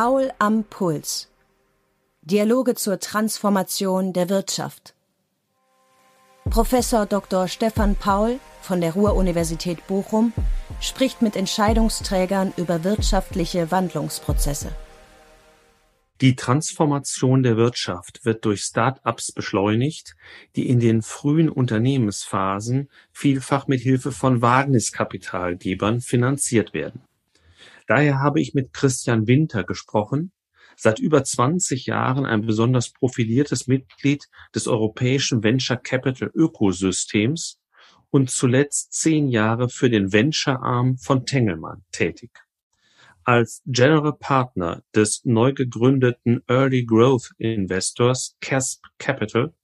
Paul am Puls. Dialoge zur Transformation der Wirtschaft. Professor Dr. Stefan Paul von der Ruhr-Universität Bochum spricht mit Entscheidungsträgern über wirtschaftliche Wandlungsprozesse. Die Transformation der Wirtschaft wird durch Start-ups beschleunigt, die in den frühen Unternehmensphasen vielfach mit Hilfe von Wagniskapitalgebern finanziert werden. Daher habe ich mit Christian Winter gesprochen, seit über 20 Jahren ein besonders profiliertes Mitglied des europäischen Venture Capital Ökosystems und zuletzt zehn Jahre für den Venture Arm von Tengelmann tätig. Als General Partner des neu gegründeten Early Growth Investors CASP Capital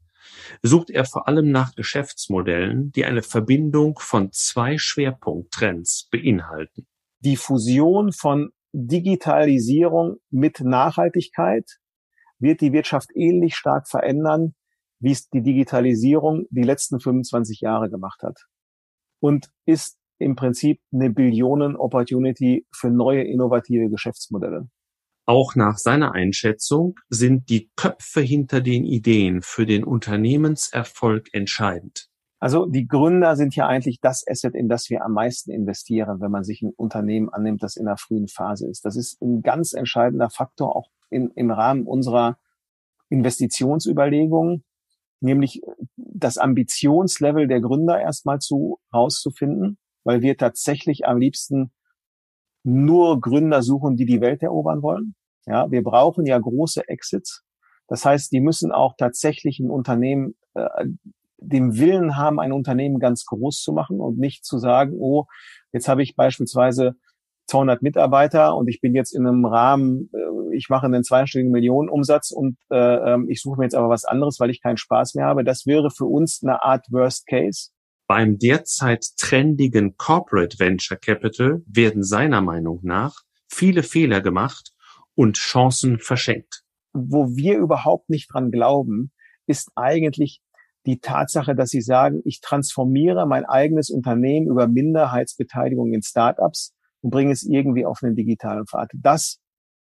sucht er vor allem nach Geschäftsmodellen, die eine Verbindung von zwei Schwerpunkttrends beinhalten. Die Fusion von Digitalisierung mit Nachhaltigkeit wird die Wirtschaft ähnlich stark verändern, wie es die Digitalisierung die letzten 25 Jahre gemacht hat. Und ist im Prinzip eine Billionen-Opportunity für neue innovative Geschäftsmodelle. Auch nach seiner Einschätzung sind die Köpfe hinter den Ideen für den Unternehmenserfolg entscheidend. Also die Gründer sind ja eigentlich das Asset, in das wir am meisten investieren, wenn man sich ein Unternehmen annimmt, das in der frühen Phase ist. Das ist ein ganz entscheidender Faktor auch in, im Rahmen unserer Investitionsüberlegungen, nämlich das Ambitionslevel der Gründer erstmal zu rauszufinden weil wir tatsächlich am liebsten nur Gründer suchen, die die Welt erobern wollen. Ja, wir brauchen ja große Exits. Das heißt, die müssen auch tatsächlich ein Unternehmen, äh, den Willen haben, ein Unternehmen ganz groß zu machen und nicht zu sagen, oh, jetzt habe ich beispielsweise 200 Mitarbeiter und ich bin jetzt in einem Rahmen, äh, ich mache einen zweistelligen Millionenumsatz und äh, ähm, ich suche mir jetzt aber was anderes, weil ich keinen Spaß mehr habe. Das wäre für uns eine Art Worst Case. Beim derzeit trendigen Corporate Venture Capital werden seiner Meinung nach viele Fehler gemacht und Chancen verschenkt. Wo wir überhaupt nicht dran glauben, ist eigentlich die Tatsache, dass sie sagen, ich transformiere mein eigenes Unternehmen über Minderheitsbeteiligung in Startups und bringe es irgendwie auf einen digitalen Pfad. Das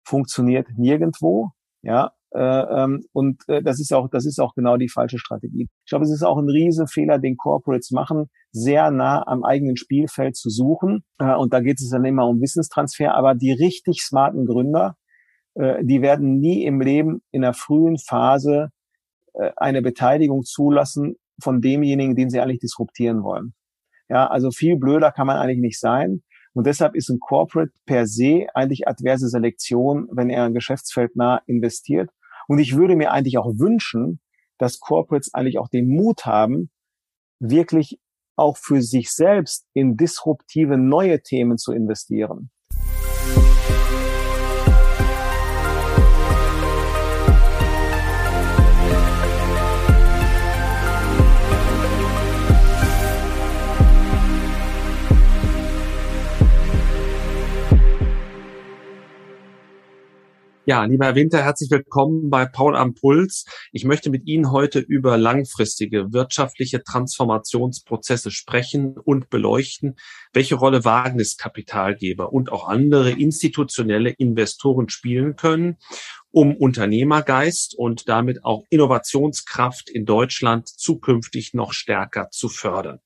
funktioniert nirgendwo. Ja, äh, ähm, und äh, das ist auch, das ist auch genau die falsche Strategie. Ich glaube, es ist auch ein Riesenfehler, den Corporates machen, sehr nah am eigenen Spielfeld zu suchen. Äh, und da geht es dann immer um Wissenstransfer. Aber die richtig smarten Gründer, die werden nie im Leben in der frühen Phase eine Beteiligung zulassen von demjenigen, den sie eigentlich disruptieren wollen. Ja, also viel blöder kann man eigentlich nicht sein. Und deshalb ist ein Corporate per se eigentlich adverse Selektion, wenn er ein Geschäftsfeld nah investiert. Und ich würde mir eigentlich auch wünschen, dass Corporates eigentlich auch den Mut haben, wirklich auch für sich selbst in disruptive neue Themen zu investieren. Ja, lieber Herr Winter, herzlich willkommen bei Paul am Puls. Ich möchte mit Ihnen heute über langfristige wirtschaftliche Transformationsprozesse sprechen und beleuchten, welche Rolle Wagniskapitalgeber und auch andere institutionelle Investoren spielen können, um Unternehmergeist und damit auch Innovationskraft in Deutschland zukünftig noch stärker zu fördern.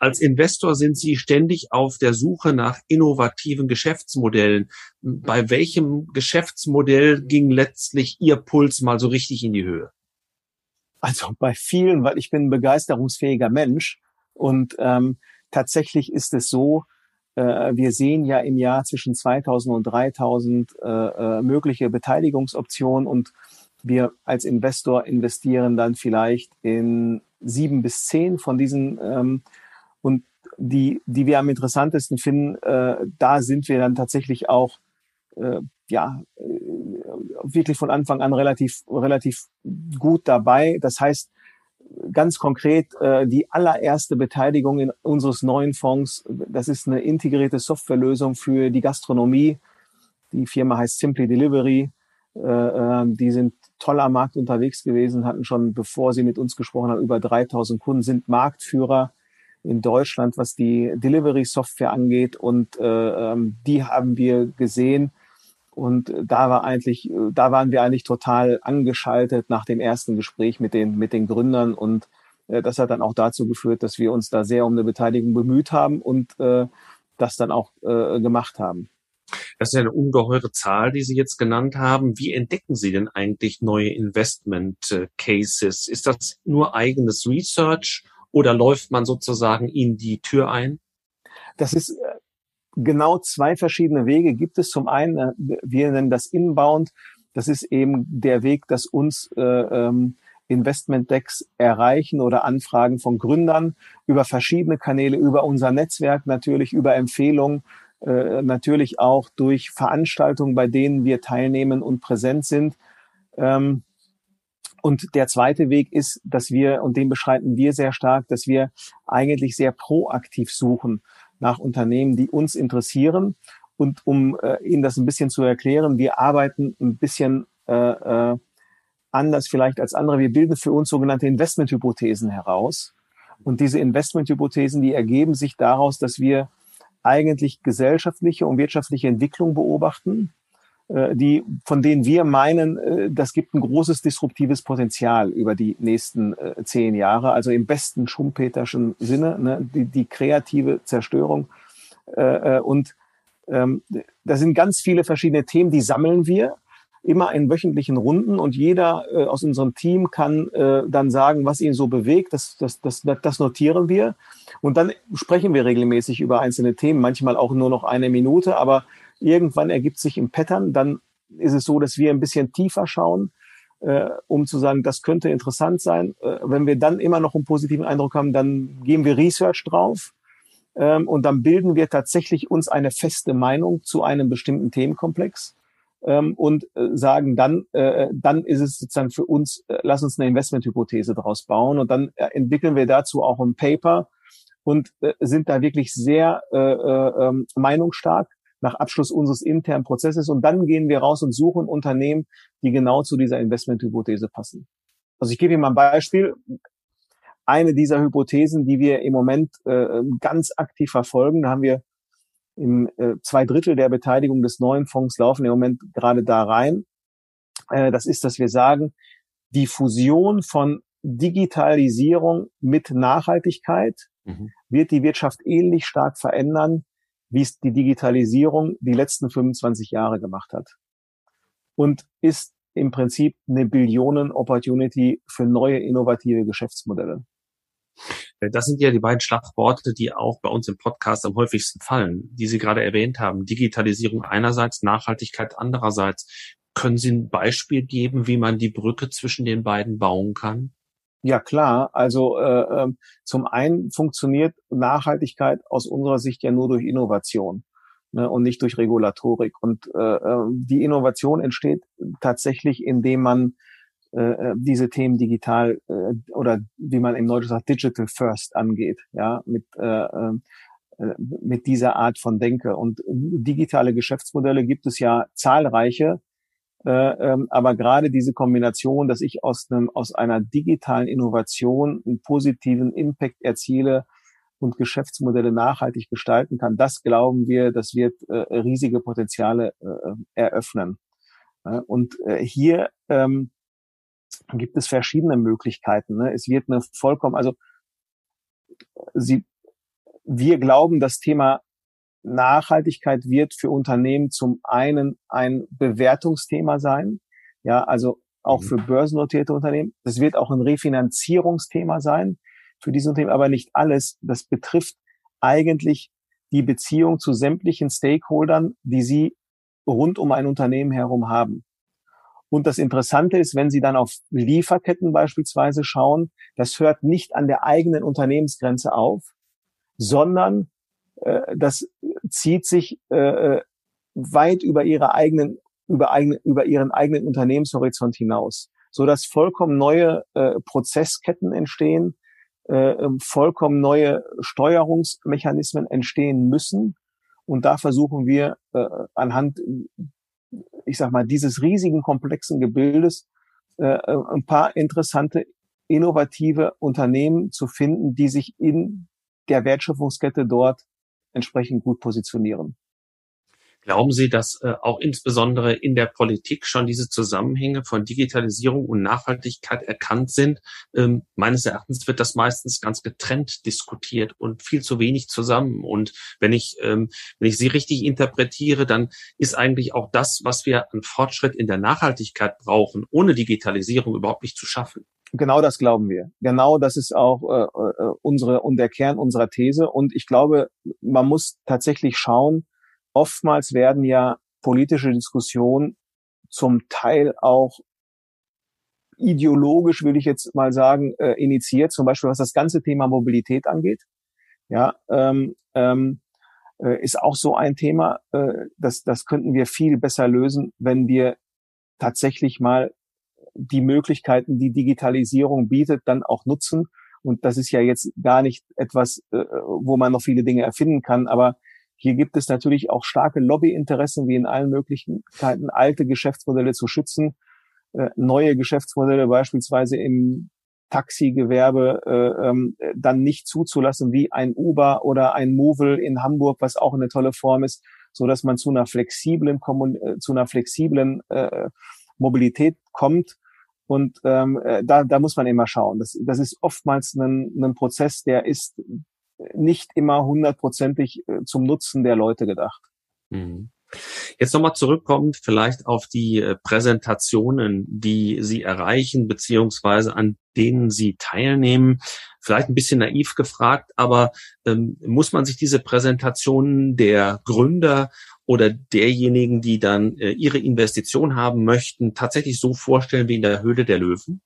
Als Investor sind Sie ständig auf der Suche nach innovativen Geschäftsmodellen. Bei welchem Geschäftsmodell ging letztlich Ihr Puls mal so richtig in die Höhe? Also bei vielen, weil ich bin ein begeisterungsfähiger Mensch und ähm, tatsächlich ist es so, äh, wir sehen ja im Jahr zwischen 2000 und 3000 äh, äh, mögliche Beteiligungsoptionen und wir als Investor investieren dann vielleicht in sieben bis zehn von diesen ähm, und die, die wir am interessantesten finden, äh, da sind wir dann tatsächlich auch äh, ja äh, wirklich von Anfang an relativ relativ gut dabei. Das heißt ganz konkret äh, die allererste Beteiligung in unseres neuen Fonds. Das ist eine integrierte Softwarelösung für die Gastronomie. Die Firma heißt Simply Delivery. Äh, äh, die sind toll am Markt unterwegs gewesen, hatten schon, bevor sie mit uns gesprochen haben, über 3000 Kunden, sind Marktführer in Deutschland, was die Delivery-Software angeht. Und äh, ähm, die haben wir gesehen. Und da war eigentlich, da waren wir eigentlich total angeschaltet nach dem ersten Gespräch mit den, mit den Gründern. Und äh, das hat dann auch dazu geführt, dass wir uns da sehr um eine Beteiligung bemüht haben und äh, das dann auch äh, gemacht haben. Das ist ja eine ungeheure Zahl, die Sie jetzt genannt haben. Wie entdecken Sie denn eigentlich neue Investment äh, Cases? Ist das nur eigenes Research oder läuft man sozusagen in die Tür ein? Das ist äh, genau zwei verschiedene Wege gibt es. Zum einen, äh, wir nennen das Inbound. Das ist eben der Weg, dass uns äh, ähm, Investment-Decks erreichen oder Anfragen von Gründern über verschiedene Kanäle, über unser Netzwerk natürlich, über Empfehlungen, äh, natürlich auch durch Veranstaltungen, bei denen wir teilnehmen und präsent sind. Ähm, und der zweite Weg ist, dass wir, und den beschreiten wir sehr stark, dass wir eigentlich sehr proaktiv suchen nach Unternehmen, die uns interessieren. Und um äh, Ihnen das ein bisschen zu erklären, wir arbeiten ein bisschen äh, äh, anders vielleicht als andere. Wir bilden für uns sogenannte Investmenthypothesen heraus. Und diese Investmenthypothesen, die ergeben sich daraus, dass wir eigentlich gesellschaftliche und wirtschaftliche Entwicklung beobachten, die, von denen wir meinen, äh, das gibt ein großes disruptives Potenzial über die nächsten äh, zehn Jahre, also im besten schumpeterschen Sinne, ne, die, die kreative Zerstörung. Und ähm, da sind ganz viele verschiedene Themen, die sammeln wir immer in wöchentlichen Runden und jeder äh, aus unserem Team kann äh, dann sagen, was ihn so bewegt. Das, das, das, das notieren wir. Und dann sprechen wir regelmäßig über einzelne Themen, manchmal auch nur noch eine Minute, aber irgendwann ergibt sich im Pattern, dann ist es so, dass wir ein bisschen tiefer schauen, äh, um zu sagen, das könnte interessant sein. Äh, wenn wir dann immer noch einen positiven Eindruck haben, dann geben wir Research drauf ähm, und dann bilden wir tatsächlich uns eine feste Meinung zu einem bestimmten Themenkomplex ähm, und äh, sagen dann, äh, dann ist es sozusagen für uns, äh, lass uns eine Investmenthypothese daraus bauen und dann äh, entwickeln wir dazu auch ein Paper und äh, sind da wirklich sehr äh, äh, ähm, meinungsstark nach Abschluss unseres internen Prozesses. Und dann gehen wir raus und suchen Unternehmen, die genau zu dieser Investmenthypothese passen. Also ich gebe Ihnen mal ein Beispiel. Eine dieser Hypothesen, die wir im Moment äh, ganz aktiv verfolgen, da haben wir im äh, zwei Drittel der Beteiligung des neuen Fonds laufen im Moment gerade da rein. Äh, das ist, dass wir sagen, die Fusion von Digitalisierung mit Nachhaltigkeit mhm. wird die Wirtschaft ähnlich stark verändern wie es die Digitalisierung die letzten 25 Jahre gemacht hat. Und ist im Prinzip eine Billionen-Opportunity für neue innovative Geschäftsmodelle. Äh, das sind ja die beiden Schlagworte, die auch bei uns im Podcast am häufigsten fallen, die Sie gerade erwähnt haben. Digitalisierung einerseits, Nachhaltigkeit andererseits. Können Sie ein Beispiel geben, wie man die Brücke zwischen den beiden bauen kann? Ja, klar. Also äh, äh, zum einen funktioniert Nachhaltigkeit aus unserer Sicht ja nur durch Innovation ne, und nicht durch Regulatorik. Und äh, äh die Innovation entsteht tatsächlich, indem man äh, äh, diese Themen digital äh, oder wie man im Deutschen sagt, digital first angeht, ja, mit äh, äh, mit dieser Art von Denke. Und digitale Geschäftsmodelle gibt es ja zahlreiche, ähm, aber gerade diese Kombination, dass ich aus, einem, aus einer digitalen Innovation einen positiven Impact erziele und Geschäftsmodelle nachhaltig gestalten kann, das glauben wir, das wird äh, riesige Potenziale äh, eröffnen. und hier ähm, gibt es verschiedene Möglichkeiten. Ne? Es wird eine vollkommen, also sie, wir glauben, das Thema Nachhaltigkeit wird für Unternehmen zum einen ein Bewertungsthema sein, ja, also auch mhm. für börsennotierte Unternehmen. Das wird auch ein Refinanzierungsthema sein für diese Unternehmen, aber nicht alles. Das betrifft eigentlich die Beziehung zu sämtlichen Stakeholdern, die sie rund um ein Unternehmen herum haben. Und das Interessante ist, wenn Sie dann auf Lieferketten beispielsweise schauen, das hört nicht an der eigenen Unternehmensgrenze auf, sondern äh, das zieht sich äh, äh, weit über ihre eigenen, über, eigene, über ihren eigenen Unternehmenshorizont hinaus, so dass vollkommen neue äh, Prozessketten entstehen, äh, ähm, vollkommen neue Steuerungsmechanismen entstehen müssen. Und da versuchen wir äh, anhand, ich sag mal, dieses riesigen komplexen Gebildes äh, äh ein paar interessante, innovative Unternehmen zu finden, die sich in der Wertschöpfungskette dort entsprechend gut positionieren. Glauben Sie, dass äh, auch insbesondere in der Politik schon diese Zusammenhänge von Digitalisierung und Nachhaltigkeit erkannt sind? Ähm, meines Erachtens wird das meistens ganz getrennt diskutiert und viel zu wenig zusammen. Und wenn ich, ähm, wenn ich Sie richtig interpretiere, dann ist eigentlich auch das, was wir an Fortschritt in der Nachhaltigkeit brauchen, ohne Digitalisierung überhaupt nicht zu schaffen. Genau das glauben wir. Genau das ist auch äh, äh, unsere und der Kern unserer These. Und ich glaube, man muss tatsächlich schauen, oftmals werden ja politische Diskussionen zum Teil auch ideologisch, würde ich jetzt mal sagen, äh, initiiert, zum Beispiel was das ganze Thema Mobilität angeht. Ja, ähm, ähm, äh, ist auch so ein Thema, äh, das, das könnten wir viel besser lösen, wenn wir tatsächlich mal die Möglichkeiten, die Digitalisierung bietet, dann auch nutzen. Und das ist ja jetzt gar nicht etwas, äh, wo man noch viele Dinge erfinden kann, aber hier gibt es natürlich auch starke Lobbyinteressen, wie in allen Möglichkeiten, alte Geschäftsmodelle zu schützen, äh, neue Geschäftsmodelle beispielsweise im Taxigewerbe äh, ähm, dann nicht zuzulassen, wie ein Uber oder ein Movil in Hamburg, was auch eine tolle Form ist, so dass man zu einer flexiblen äh, zu einer flexiblen äh, Mobilität kommt. Und ähm, äh, da, da muss man immer schauen. Das, das ist oftmals ein, ein Prozess, der ist nicht immer hundertprozentig äh, zum Nutzen der Leute gedacht. Mhm. Jetzt nochmal zurückkommend vielleicht auf die äh, Präsentationen, die Sie erreichen, beziehungsweise an denen Sie teilnehmen. Vielleicht ein bisschen naiv gefragt, aber ähm, muss man sich diese Präsentationen der Gründer oder derjenigen, die dann äh, ihre Investition haben möchten, tatsächlich so vorstellen wie in der Höhle der Löwen?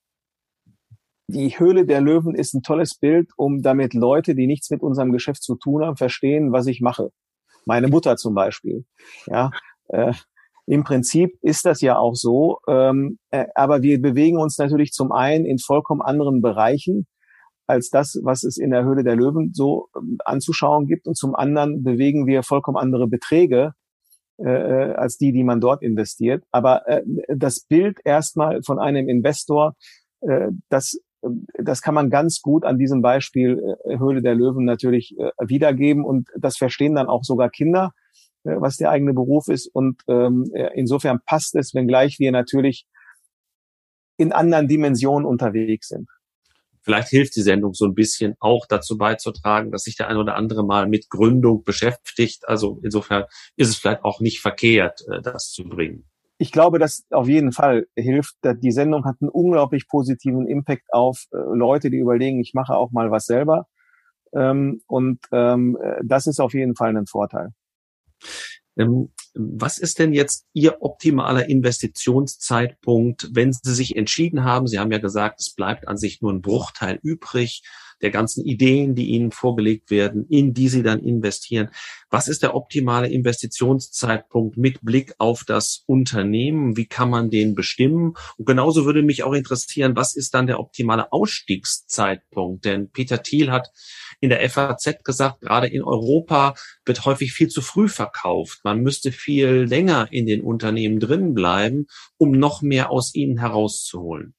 die Höhle der Löwen ist ein tolles Bild, um damit Leute, die nichts mit unserem Geschäft zu tun haben, verstehen, was ich mache. Meine Mutter zum Beispiel. Ja, äh, im Prinzip ist das ja auch so, ähm, äh, aber wir bewegen uns natürlich zum einen in vollkommen anderen Bereichen als das, was es in der Höhle der Löwen so ähm, anzuschauen gibt, und zum anderen bewegen wir vollkommen andere Beträge äh, äh als die, die man dort investiert. Aber äh, das Bild erstmal von einem Investor, äh, das das kann man ganz gut an diesem Beispiel äh, Höhle der Löwen natürlich äh, wiedergeben und das verstehen dann auch sogar Kinder, äh, was der eigene Beruf ist und ähm, insofern passt es, wenngleich wir natürlich in anderen Dimensionen unterwegs sind. Vielleicht hilft die Sendung so ein bisschen auch dazu beizutragen, dass sich der eine oder andere mal mit Gründung beschäftigt. Also insofern ist es vielleicht auch nicht verkehrt, das zu bringen ich glaube, dass auf jeden Fall hilft. Die Sendung hat einen unglaublich positiven Impact auf äh, Leute, die überlegen, ich mache auch mal was selber. Ähm, und ähm, das ist auf jeden Fall ein Vorteil. Ähm, was ist denn jetzt Ihr optimaler Investitionszeitpunkt, wenn Sie sich entschieden haben? Sie haben ja gesagt, es bleibt an sich nur ein Bruchteil übrig der ganzen Ideen, die Ihnen vorgelegt werden, in die Sie dann investieren. Was ist der optimale Investitionszeitpunkt mit Blick auf das Unternehmen? Wie kann man den bestimmen? Und genauso würde mich auch interessieren, was ist dann der optimale Ausstiegszeitpunkt? Denn Peter Thiel hat in der FAZ gesagt, gerade in Europa wird häufig viel zu früh verkauft. Man müsste viel länger in den Unternehmen drin bleiben, um noch mehr aus ihnen herauszuholen.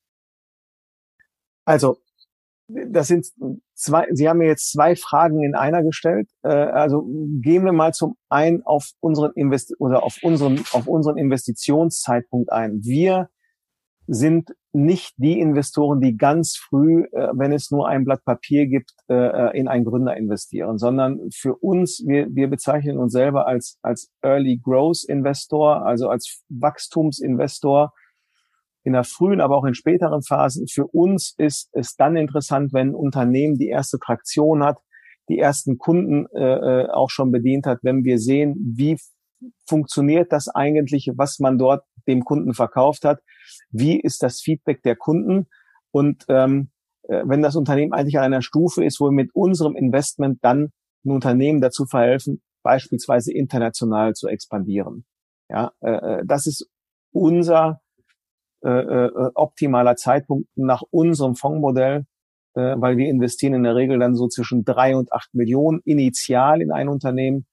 Also das sind zwei, Sie haben mir jetzt zwei Fragen in einer gestellt. Äh, also gehen wir mal zum einen auf unseren Invest oder auf unseren, auf unseren Investitionszeitpunkt ein. Wir sind nicht die Investoren, die ganz früh, äh, wenn es nur ein Blatt Papier gibt, äh, in einen Gründer investieren, sondern für uns, wir, wir bezeichnen uns selber als, als Early Growth Investor, also als Wachstumsinvestor in der frühen, aber auch in späteren Phasen. Für uns ist es dann interessant, wenn ein Unternehmen die erste Traktion hat, die ersten Kunden äh, äh, auch schon bedient hat, wenn wir sehen, wie funktioniert das eigentlich, was man dort dem Kunden verkauft hat, wie ist das Feedback der Kunden und ähm, äh, wenn das Unternehmen eigentlich an einer Stufe ist, wo wir mit unserem Investment dann ein Unternehmen dazu verhelfen, beispielsweise international zu expandieren. Ja, äh, äh das ist unser äh, äh, optimaler Zeitpunkt nach unserem Fondsmodell, äh, weil wir investieren in der Regel dann so zwischen drei und acht Millionen initial in ein Unternehmen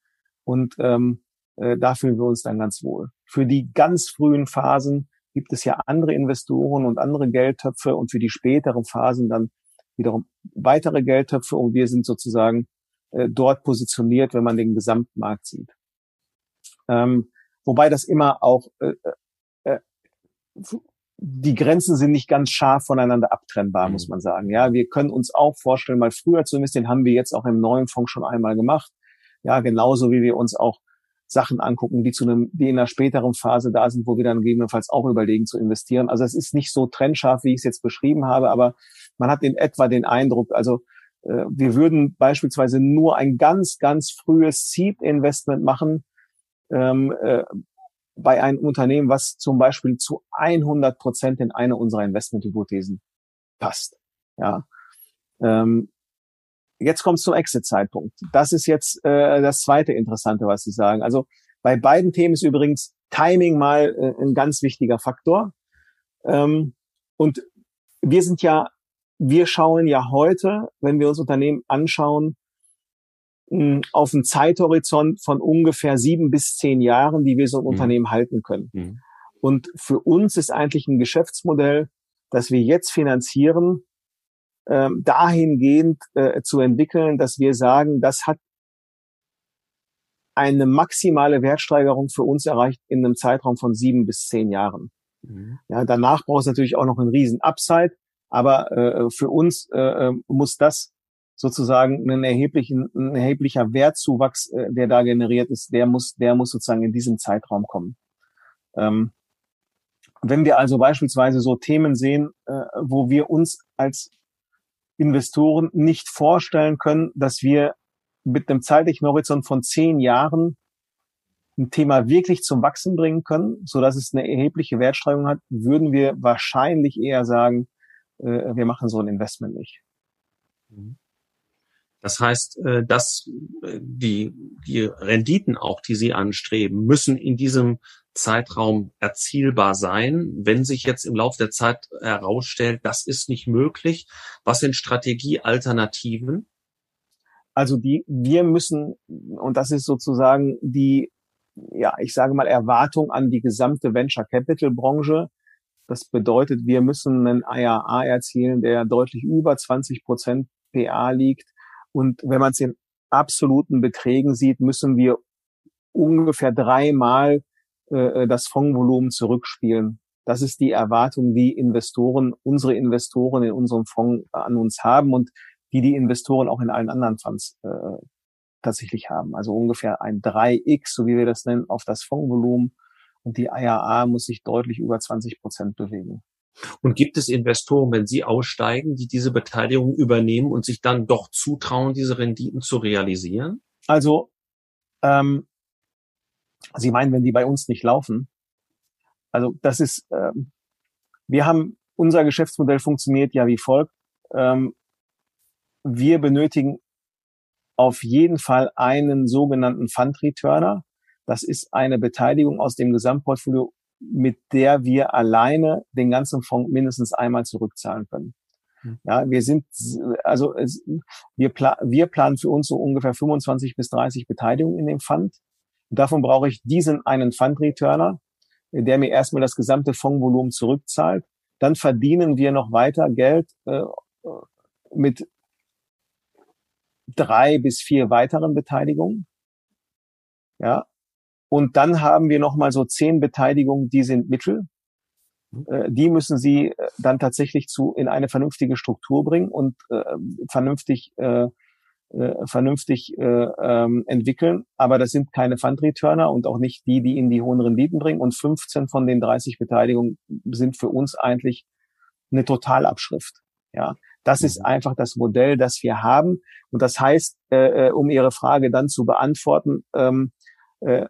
und ähm, äh, da fühlen wir uns dann ganz wohl. Für die ganz frühen Phasen gibt es ja andere Investoren und andere Geldtöpfe und für die späteren Phasen dann wiederum weitere Geldtöpfe und wir sind sozusagen äh, dort positioniert, wenn man den Gesamtmarkt sieht. Ähm, wobei das immer auch äh, äh, die Grenzen sind nicht ganz scharf voneinander abtrennbar, muss mhm. man sagen. Ja, wir können uns auch vorstellen, mal früher zu investieren, haben wir jetzt auch im neuen Fonds schon einmal gemacht. Ja, genauso wie wir uns auch Sachen angucken, die zu einem, die in einer späteren Phase da sind, wo wir dann gegebenenfalls auch überlegen zu investieren. Also es ist nicht so trennscharf, wie ich es jetzt beschrieben habe, aber man hat in etwa den Eindruck, also äh, wir würden beispielsweise nur ein ganz, ganz frühes Seed-Investment machen ähm, äh, bei einem Unternehmen, was zum Beispiel zu 100 Prozent in eine unserer Investmenthypothesen passt. Ja. Ähm, jetzt kommt es zum Exit-Zeitpunkt. Das ist jetzt äh, das zweite Interessante, was Sie sagen. Also bei beiden Themen ist übrigens Timing mal äh, ein ganz wichtiger Faktor. Ähm, und wir sind ja, wir schauen ja heute, wenn wir uns Unternehmen anschauen, auf einen Zeithorizont von ungefähr sieben bis zehn Jahren, die wir so ein mhm. Unternehmen halten können. Mhm. Und für uns ist eigentlich ein Geschäftsmodell, das wir jetzt finanzieren, ähm, dahingehend äh, zu entwickeln, dass wir sagen, das hat eine maximale Wertsteigerung für uns erreicht in einem Zeitraum von sieben bis zehn Jahren. Mhm. Ja, danach braucht es natürlich auch noch einen riesen Upside, aber äh, für uns äh, äh, muss das sozusagen ein, erheblichen, ein erheblicher Wertzuwachs, äh, der da generiert ist, der muss, der muss sozusagen in diesem Zeitraum kommen. Ähm, wenn wir also beispielsweise so Themen sehen, äh, wo wir uns als Investoren nicht vorstellen können, dass wir mit einem zeitlichen Horizont von zehn Jahren ein Thema wirklich zum Wachsen bringen können, so dass es eine erhebliche Wertsteigerung hat, würden wir wahrscheinlich eher sagen, äh, wir machen so ein Investment nicht. Mhm. Das heißt, äh, dass äh, die, die Renditen auch, die Sie anstreben, müssen in diesem Zeitraum erzielbar sein. Wenn sich jetzt im Laufe der Zeit herausstellt, das ist nicht möglich, was sind Strategiealternativen? Also die, wir müssen, und das ist sozusagen die, ja, ich sage mal, Erwartung an die gesamte Venture Capital Branche. Das bedeutet, wir müssen einen IAA erzielen, der deutlich über 20 Prozent PA liegt. Und wenn man es in absoluten Beträgen sieht, müssen wir ungefähr dreimal äh, das Fondsvolumen zurückspielen. Das ist die Erwartung, die Investoren, unsere Investoren in unserem Fonds an uns haben und die die Investoren auch in allen anderen Fonds äh, tatsächlich haben. Also ungefähr ein 3x, so wie wir das nennen, auf das Fondsvolumen. Und die IAA muss sich deutlich über 20 Prozent bewegen. Und gibt es Investoren, wenn sie aussteigen, die diese Beteiligung übernehmen und sich dann doch zutrauen, diese Renditen zu realisieren? Also ähm, Sie meinen, wenn die bei uns nicht laufen? Also das ist, ähm, wir haben, unser Geschäftsmodell funktioniert ja wie folgt. Ähm, wir benötigen auf jeden Fall einen sogenannten Fund Returner. Das ist eine Beteiligung aus dem Gesamtportfolio, mit der wir alleine den ganzen Fonds mindestens einmal zurückzahlen können. Hm. Ja, wir sind, also es, wir, pla wir planen für uns so ungefähr 25 bis 30 Beteiligungen in dem Fund. Und davon brauche ich diesen einen Fund Returner, der mir erstmal das gesamte Fondsvolumen zurückzahlt. Dann verdienen wir noch weiter Geld äh, mit drei bis vier weiteren Beteiligungen. Ja. Und dann haben wir noch mal so zehn Beteiligungen, die sind Mittel. Äh, die müssen Sie äh, dann tatsächlich zu in eine vernünftige Struktur bringen und äh, vernünftig äh, äh, vernünftig äh, ähm, entwickeln. Aber das sind keine Fund-Returner und auch nicht die, die ihnen die hohen Renditen bringen. Und 15 von den 30 Beteiligungen sind für uns eigentlich eine Totalabschrift. Ja, das ist mhm. einfach das Modell, das wir haben. Und das heißt, äh, äh um Ihre Frage dann zu beantworten, ähm, äh,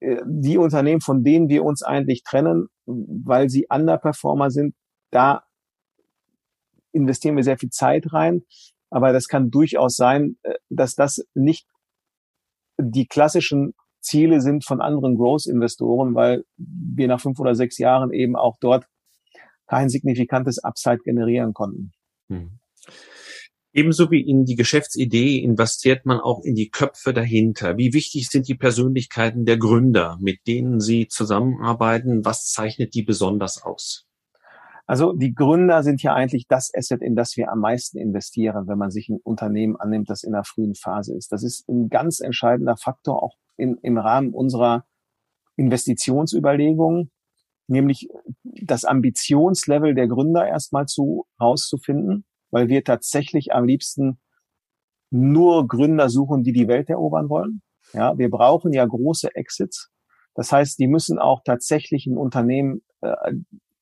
äh, die Unternehmen, von denen wir uns eigentlich trennen, weil sie Underperformer sind, da investieren wir sehr viel Zeit rein. Aber das kann durchaus sein, äh, dass das nicht die klassischen Ziele sind von anderen Growth-Investoren, weil wir nach fünf oder sechs Jahren eben auch dort kein signifikantes Upside generieren konnten. Hm. Ebenso wie in die Geschäftsidee investiert man auch in die Köpfe dahinter. Wie wichtig sind die Persönlichkeiten der Gründer, mit denen Sie zusammenarbeiten? Was zeichnet die besonders aus? Also die Gründer sind ja eigentlich das Asset, in das wir am meisten investieren, wenn man sich ein Unternehmen annimmt, das in der frühen Phase ist. Das ist ein ganz entscheidender Faktor auch in, im Rahmen unserer Investitionsüberlegungen, nämlich das Ambitionslevel der Gründer erstmal zu rauszufinden, weil wir tatsächlich am liebsten nur Gründer suchen, die die Welt erobern wollen. Ja, wir brauchen ja große Exits. Das heißt, die müssen auch tatsächlich ein Unternehmen, äh,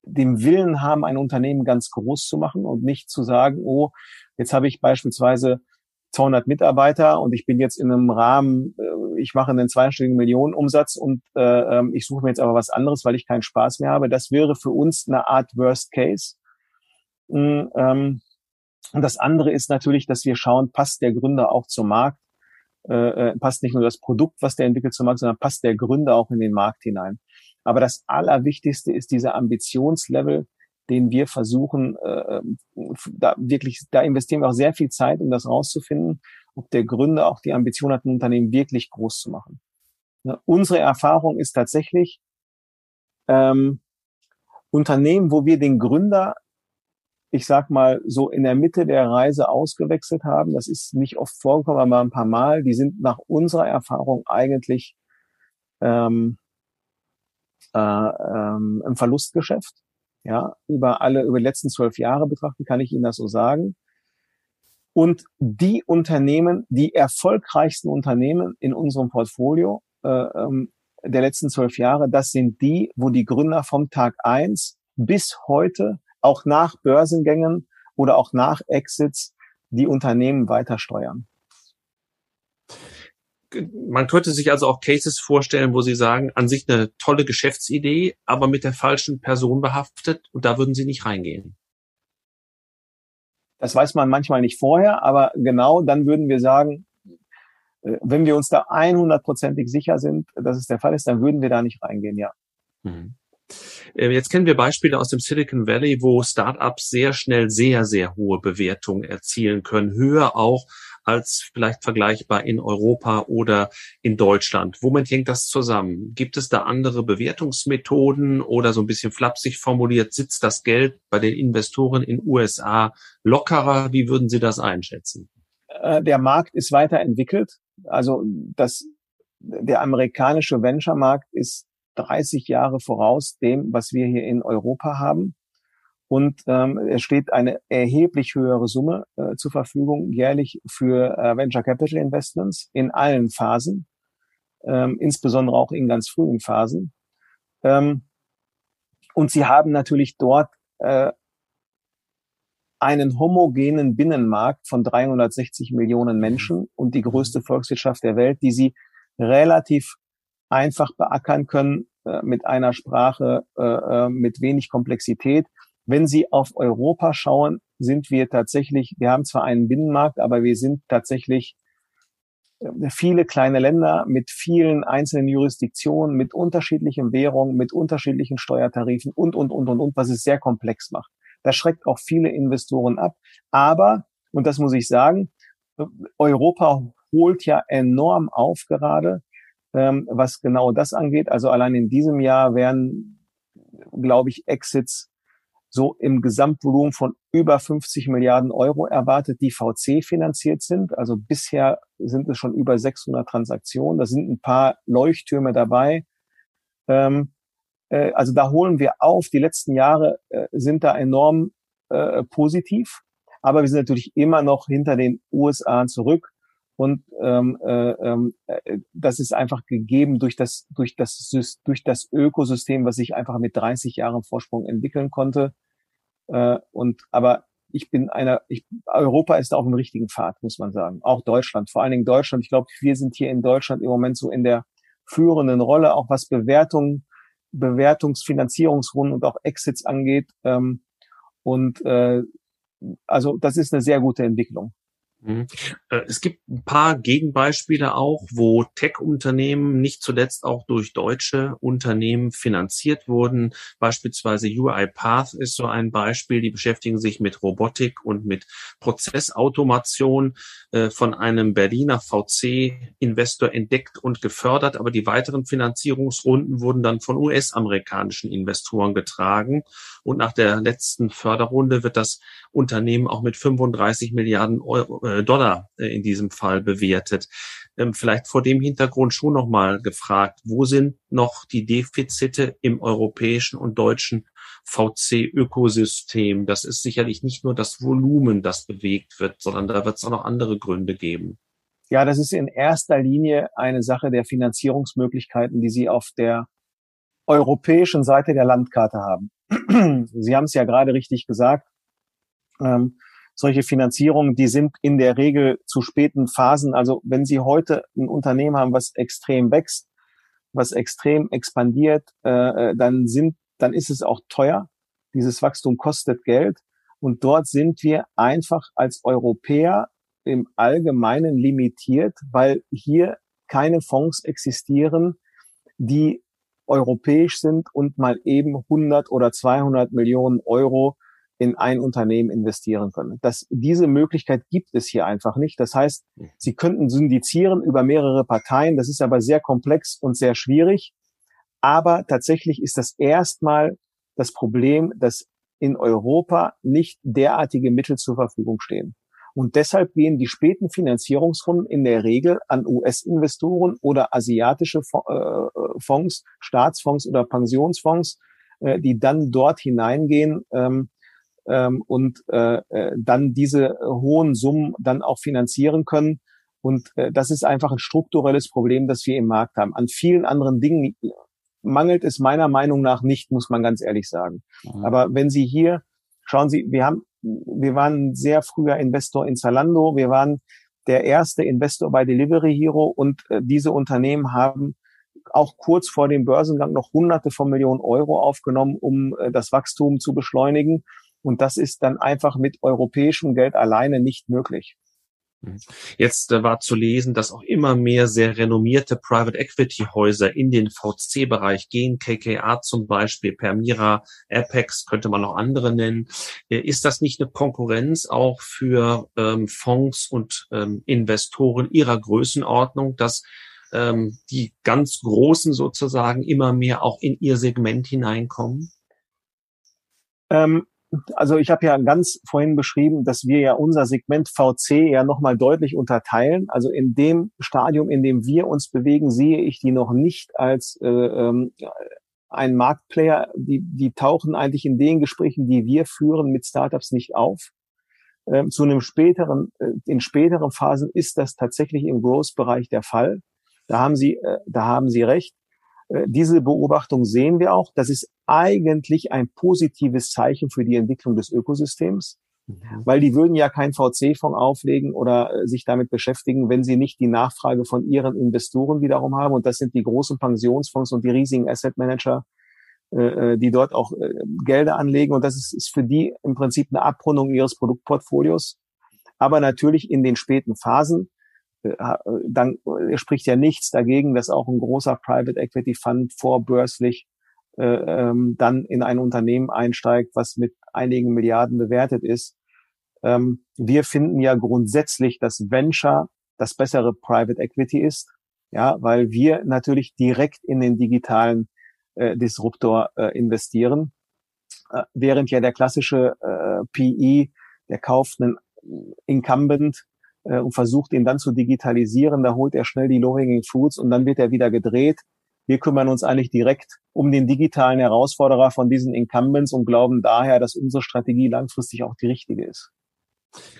dem Willen haben, ein Unternehmen ganz groß zu machen und nicht zu sagen, oh, jetzt habe ich beispielsweise 200 Mitarbeiter und ich bin jetzt in einem Rahmen, äh, ich mache einen zweistelligen Millionenumsatz und äh, ähm, ich suche mir jetzt aber was anderes, weil ich keinen Spaß mehr habe. Das wäre für uns eine Art Worst Case. Mm, ähm, und das andere ist natürlich, dass wir schauen, passt der Gründer auch zum Markt, äh, äh, passt nicht nur das Produkt, was der entwickelt zum Markt, sondern passt der Gründer auch in den Markt hinein. Aber das Allerwichtigste ist dieser Ambitionslevel, den wir versuchen, äh, da wirklich, da investieren wir auch sehr viel Zeit, um das rauszufinden, ob der Gründer auch die Ambition hat, ein Unternehmen wirklich groß zu machen. Ne? Unsere Erfahrung ist tatsächlich, ähm, Unternehmen, wo wir den Gründer ich sag mal, so in der Mitte der Reise ausgewechselt haben. Das ist nicht oft vorgekommen, aber ein paar Mal. Die sind nach unserer Erfahrung eigentlich ähm, äh, ähm, im Verlustgeschäft. Ja, über alle, über die letzten zwölf Jahre betrachtet kann ich Ihnen das so sagen. Und die Unternehmen, die erfolgreichsten Unternehmen in unserem Portfolio äh, ähm, der letzten zwölf Jahre, das sind die, wo die Gründer vom Tag eins bis heute auch nach Börsengängen oder auch nach Exits die Unternehmen weiter steuern. Man könnte sich also auch Cases vorstellen, wo Sie sagen, an sich eine tolle Geschäftsidee, aber mit der falschen Person behaftet und da würden Sie nicht reingehen. Das weiß man manchmal nicht vorher, aber genau dann würden wir sagen, äh, wenn wir uns da 100%ig sicher sind, dass es der Fall ist, dann würden wir da nicht reingehen, ja. Mhm. Äh, jetzt kennen wir Beispiele aus dem Silicon Valley, wo Startups sehr schnell sehr, sehr hohe Bewertungen erzielen können, höher auch als vielleicht vergleichbar in Europa oder in Deutschland. Womit hängt das zusammen? Gibt es da andere Bewertungsmethoden oder so ein bisschen flapsig formuliert, sitzt das Geld bei den Investoren in USA lockerer? Wie würden Sie das einschätzen? Äh, der Markt ist weiterentwickelt. Also das, der amerikanische Venture-Markt ist 30 Jahre voraus dem, was wir hier in Europa haben. Und ähm, es steht eine erheblich höhere Summe äh, zur Verfügung jährlich für äh, Venture Capital Investments in allen Phasen, ähm, insbesondere auch in ganz frühen Phasen. Ähm, und sie haben natürlich dort äh, einen homogenen Binnenmarkt von 360 Millionen Menschen und die größte Volkswirtschaft der Welt, die sie relativ einfach beackern können äh, mit einer Sprache äh, äh, mit wenig Komplexität. Wenn Sie auf Europa schauen, sind wir tatsächlich, wir haben zwar einen Binnenmarkt, aber wir sind tatsächlich äh, viele kleine Länder mit vielen einzelnen Jurisdiktionen, mit unterschiedlichen Währungen, mit unterschiedlichen Steuertarifen und, und, und, und, und, was es sehr komplex macht. Das schreckt auch viele Investoren ab. Aber, und das muss ich sagen, Europa holt ja enorm auf gerade ähm, was genau das angeht. Also allein in diesem Jahr werden, glaube ich, Exits so im Gesamtvolumen von über 50 Milliarden Euro erwartet, die VC finanziert sind. Also bisher sind es schon über 600 Transaktionen. Da sind ein paar Leuchttürme dabei. Ähm, äh, also da holen wir auf. Die letzten Jahre äh, sind da enorm äh, positiv. Aber wir sind natürlich immer noch hinter den USA zurück. Und ähm, äh, ähm, äh, das ist einfach gegeben durch das, durch das, durch das Ökosystem, was sich einfach mit 30 Jahren Vorsprung entwickeln konnte. Äh, und aber ich bin einer, ich, Europa ist auf dem richtigen Pfad, muss man sagen. Auch Deutschland, vor allen Dingen Deutschland. Ich glaube, wir sind hier in Deutschland im Moment so in der führenden Rolle, auch was Bewertung, Bewertungsfinanzierungsrunden und auch Exits angeht. Ähm, und äh, also das ist eine sehr gute Entwicklung. Mhm. Äh, es gibt ein paar Gegenbeispiele auch, wo Tech-Unternehmen nicht zuletzt auch durch deutsche Unternehmen finanziert wurden. Beispielsweise UiPath ist so ein Beispiel. Die beschäftigen sich mit Robotik und mit Prozessautomation äh, von einem Berliner VC-Investor entdeckt und gefördert. Aber die weiteren Finanzierungsrunden wurden dann von US-amerikanischen Investoren getragen. Und nach der letzten Förderrunde wird das Unternehmen auch mit 35 Milliarden Euro, äh, Dollar äh, in diesem Fall bewertet. Ähm, vielleicht vor dem Hintergrund schon nochmal gefragt, wo sind noch die Defizite im europäischen und deutschen VC-Ökosystem? Das ist sicherlich nicht nur das Volumen, das bewegt wird, sondern da wird es auch noch andere Gründe geben. Ja, das ist in erster Linie eine Sache der Finanzierungsmöglichkeiten, die Sie auf der europäischen Seite der Landkarte haben. Sie haben es ja gerade richtig gesagt. Ähm, solche Finanzierungen, die sind in der Regel zu späten Phasen. Also wenn Sie heute ein Unternehmen haben, was extrem wächst, was extrem expandiert, äh, äh dann sind, dann ist es auch teuer. Dieses Wachstum kostet Geld. Und dort sind wir einfach als Europäer im Allgemeinen limitiert, weil hier keine Fonds existieren, die europäisch sind und mal eben 100 oder 200 Millionen Euro in ein Unternehmen investieren können. Das, diese Möglichkeit gibt es hier einfach nicht. Das heißt, Sie könnten syndizieren über mehrere Parteien. Das ist aber sehr komplex und sehr schwierig. Aber tatsächlich ist das erstmal das Problem, dass in Europa nicht derartige Mittel zur Verfügung stehen. Und deshalb gehen die späten Finanzierungsrunden in der Regel an US-Investoren oder asiatische äh, Fonds, Staatsfonds oder Pensionsfonds, äh, die dann dort hineingehen ähm, ähm, und äh, dann diese hohen Summen dann auch finanzieren können. Und das ist einfach ein strukturelles Problem, das wir im Markt haben. An vielen anderen Dingen mangelt es meiner Meinung nach nicht, muss man ganz ehrlich sagen. Mhm. Aber wenn Sie hier, schauen Sie, wir haben wir waren sehr früher Investor in Zalando, wir waren der erste Investor bei Delivery Hero und äh, diese Unternehmen haben auch kurz vor dem Börsengang noch hunderte von Millionen Euro aufgenommen, um äh, das Wachstum zu beschleunigen. Und das ist dann einfach mit europäischem Geld alleine nicht möglich. Mhm. Jetzt äh, war zu lesen, dass auch immer mehr sehr renommierte Private Equity Häuser in den VC-Bereich gehen, KKA zum Beispiel, Permira, Apex, könnte man noch andere nennen. Äh, ist das nicht eine Konkurrenz auch für ähm, Fonds und ähm, Investoren ihrer Größenordnung, dass ähm, die ganz Großen sozusagen immer mehr auch in ihr Segment hineinkommen? Also ich habe ja ganz vorhin beschrieben, dass wir ja unser Segment VC ja nochmal deutlich unterteilen. Also in dem Stadium, in dem wir uns bewegen, sehe ich die noch nicht als äh, ähm, ein Marktplayer. Die, die tauchen eigentlich in den Gesprächen, die wir führen mit Startups nicht auf. Ähm, zu einem späteren, äh, in späteren Phasen ist das tatsächlich im Growth-Bereich der Fall. Da haben Sie, äh, da haben Sie recht. Äh, diese Beobachtung sehen wir auch. Das ist eigentlich ein positives Zeichen für die Entwicklung des Ökosystems, mhm. weil die würden ja keinen VC-Fonds auflegen oder äh, sich damit beschäftigen, wenn sie nicht die Nachfrage von ihren Investoren wiederum haben. Und das sind die großen Pensionsfonds und die riesigen Asset Manager, äh, die dort auch Gelder anlegen. Und das ist, ist für die im Prinzip eine Abrundung ihres Produktportfolios. Aber natürlich in den späten Phasen dann spricht ja nichts dagegen, dass auch ein großer Private Equity Fund vorbörslich äh, ähm, dann in ein Unternehmen einsteigt, was mit einigen Milliarden bewertet ist. Ähm, wir finden ja grundsätzlich, dass Venture das bessere Private Equity ist, ja, weil wir natürlich direkt in den digitalen äh, Disruptor äh, investieren, äh, während ja der klassische äh, PE, der kauft einen Incumbent äh, und versucht ihn dann zu digitalisieren. Da holt er schnell die low-hanging fruits und dann wird er wieder gedreht. Wir kümmern uns eigentlich direkt um den digitalen Herausforderer von diesen Incumbents und glauben daher, dass unsere Strategie langfristig auch die richtige ist.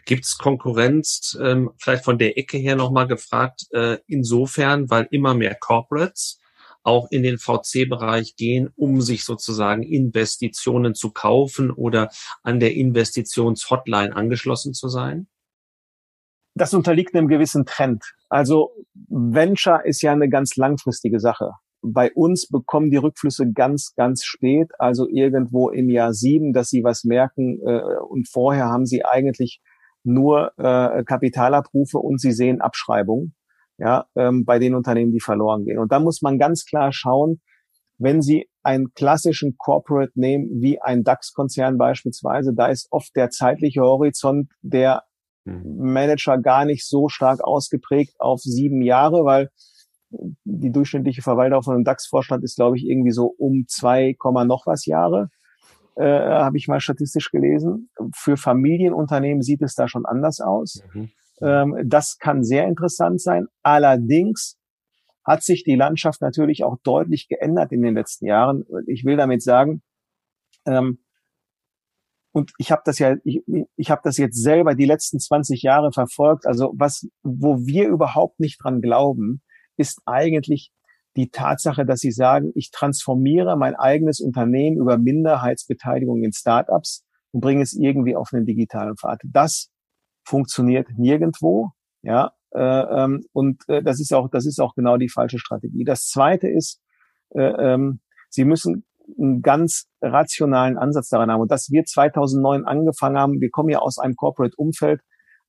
Gibt es Konkurrenz, ähm, vielleicht von der Ecke her nochmal gefragt, äh, insofern, weil immer mehr Corporates auch in den VC-Bereich gehen, um sich sozusagen Investitionen zu kaufen oder an der Investitionshotline angeschlossen zu sein? Das unterliegt einem gewissen Trend. Also Venture ist ja eine ganz langfristige Sache. Bei uns bekommen die Rückflüsse ganz, ganz spät, also irgendwo im Jahr sieben, dass sie was merken. Äh, und vorher haben sie eigentlich nur äh, Kapitalabrufe und sie sehen Abschreibungen ja, ähm, bei den Unternehmen, die verloren gehen. Und da muss man ganz klar schauen, wenn Sie einen klassischen Corporate nehmen, wie ein DAX-Konzern beispielsweise, da ist oft der zeitliche Horizont der. Manager gar nicht so stark ausgeprägt auf sieben Jahre, weil die durchschnittliche Verweildauer von einem DAX-Vorstand ist, glaube ich, irgendwie so um zwei noch was Jahre. äh, habe ich mal statistisch gelesen. Für Familienunternehmen sieht es da schon anders aus. Mhm. Ähm, das kann sehr interessant sein. Allerdings hat sich die Landschaft natürlich auch deutlich geändert in den letzten Jahren. Ich will damit sagen, ähm, und ich habe das ja, ich, ich habe das jetzt selber die letzten 20 Jahre verfolgt. Also was, wo wir überhaupt nicht dran glauben, ist eigentlich die Tatsache, dass sie sagen, ich transformiere mein eigenes Unternehmen über Minderheitsbeteiligung in Startups und bringe es irgendwie auf einen digitalen Pfad. Das funktioniert nirgendwo, ja, äh, ähm, und äh, das ist auch, das ist auch genau die falsche Strategie. Das Zweite ist, äh, ähm, Sie müssen einen ganz rationalen Ansatz daran haben. Und dass wir 2009 angefangen haben, wir kommen ja aus einem Corporate-Umfeld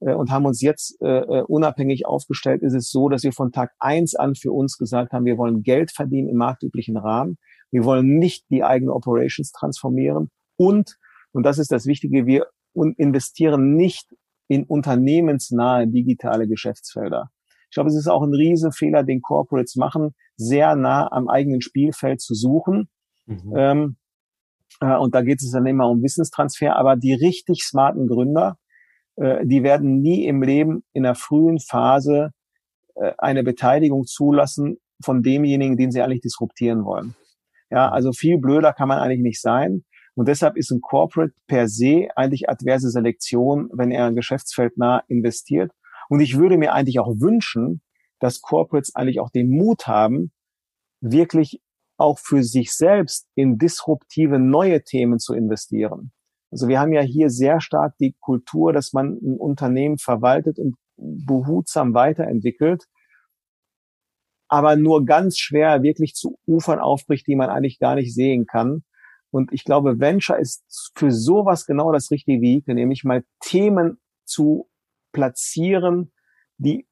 äh, und haben uns jetzt äh, äh, unabhängig aufgestellt, ist es so, dass wir von Tag eins an für uns gesagt haben, wir wollen Geld verdienen im marktüblichen Rahmen. Wir wollen nicht die eigene Operations transformieren. Und, und das ist das Wichtige, wir investieren nicht in unternehmensnahe digitale Geschäftsfelder. Ich glaube, es ist auch ein Riesenfehler, den Corporates machen, sehr nah am eigenen Spielfeld zu suchen Mhm. Ähm, äh, und da geht es dann immer um Wissenstransfer. Aber die richtig smarten Gründer, äh, die werden nie im Leben in der frühen Phase äh, eine Beteiligung zulassen von demjenigen, den sie eigentlich disruptieren wollen. Ja, also viel blöder kann man eigentlich nicht sein. Und deshalb ist ein Corporate per se eigentlich adverse Selektion, wenn er geschäftsfeldnah investiert. Und ich würde mir eigentlich auch wünschen, dass Corporates eigentlich auch den Mut haben, wirklich auch für sich selbst in disruptive neue Themen zu investieren. Also wir haben ja hier sehr stark die Kultur, dass man ein Unternehmen verwaltet und behutsam weiterentwickelt, aber nur ganz schwer wirklich zu Ufern aufbricht, die man eigentlich gar nicht sehen kann. Und ich glaube, Venture ist für sowas genau das richtige Vehikel, nämlich mal Themen zu platzieren, die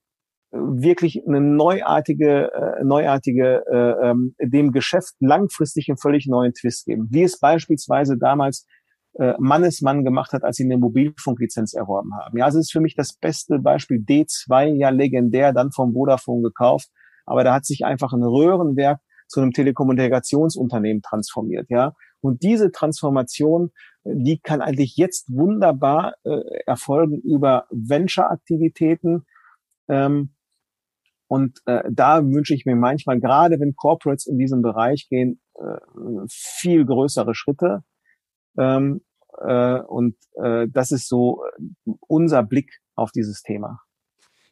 wirklich eine neuartige, äh, neuartige äh, ähm, dem Geschäft langfristig einen völlig neuen Twist geben. Wie es beispielsweise damals äh, Mannesmann gemacht hat, als sie eine Mobilfunklizenz erworben haben. Ja, also es ist für mich das beste Beispiel. D2, ja legendär, dann vom Vodafone gekauft. Aber da hat sich einfach ein Röhrenwerk zu einem Telekommunikationsunternehmen transformiert. Ja, und diese Transformation, die kann eigentlich jetzt wunderbar äh, erfolgen über Venture-Aktivitäten. Ähm, und äh, da wünsche ich mir manchmal, gerade wenn Corporates in diesem Bereich gehen, äh, viel größere Schritte. Ähm, äh, und äh, das ist so unser Blick auf dieses Thema.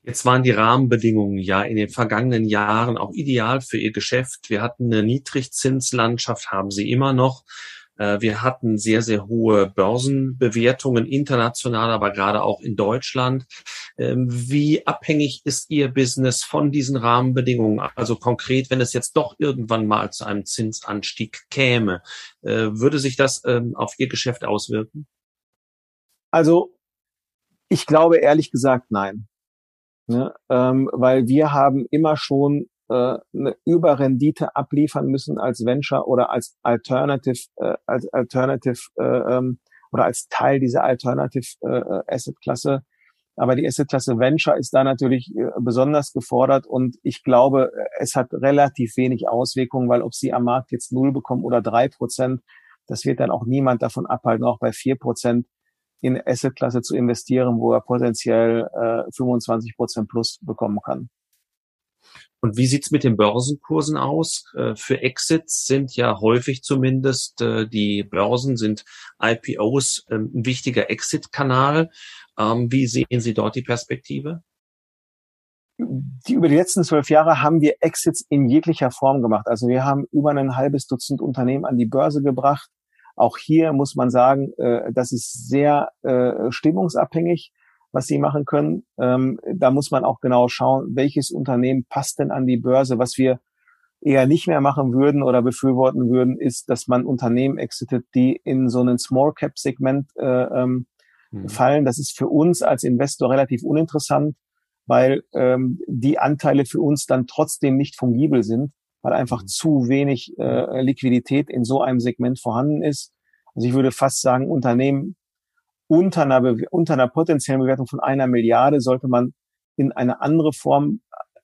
Jetzt waren die Rahmenbedingungen ja in den vergangenen Jahren auch ideal für Ihr Geschäft. Wir hatten eine Niedrigzinslandschaft, haben Sie immer noch. Äh, wir hatten sehr, sehr hohe Börsenbewertungen international, aber gerade auch in Deutschland. Ähm, wie abhängig ist Ihr Business von diesen Rahmenbedingungen? Also konkret, wenn es jetzt doch irgendwann mal zu einem Zinsanstieg käme, äh, würde sich das ähm, auf Ihr Geschäft auswirken? Also ich glaube ehrlich gesagt nein. Ne? Ähm, weil wir haben immer schon äh, eine Überrendite abliefern müssen als Venture oder als Alternative, äh, als Alternative äh, ähm, oder als Teil dieser Alternative äh, Asset Klasse. Aber die Asset Klasse Venture ist da natürlich äh, besonders gefordert und ich glaube, es hat relativ wenig Auswirkungen, weil ob sie am Markt jetzt null bekommen oder drei Prozent, das wird dann auch niemand davon abhalten, auch bei vier Prozent in Asset Klasse zu investieren, wo er potenziell äh, 25 Prozent plus bekommen kann. Und wie sieht's mit den Börsenkursen aus? Äh, für Exits sind ja häufig zumindest äh, die Börsen sind IPOs ähm, ein wichtiger Exit-Kanal. Ähm, wie sehen Sie dort die Perspektive? Die über die letzten zwölf Jahre haben wir Exits in jeglicher Form gemacht. Also wir haben über ein halbes Dutzend Unternehmen an die Börse gebracht. Auch hier muss man sagen, äh, das ist sehr stimmungsabhängig was sie machen können. Ähm, da muss man auch genau schauen, welches Unternehmen passt denn an die Börse. Was wir eher nicht mehr machen würden oder befürworten würden, ist, dass man Unternehmen exitet, die in so einen Small Cap Segment äh, ähm, mhm. fallen. Das ist für uns als Investor relativ uninteressant, weil ähm, die Anteile für uns dann trotzdem nicht fungibel sind, weil einfach mhm. zu wenig äh, Liquidität in so einem Segment vorhanden ist. Also ich würde fast sagen, Unternehmen, unter einer, unter einer potenziellen Bewertung von einer Milliarde sollte man in eine andere Form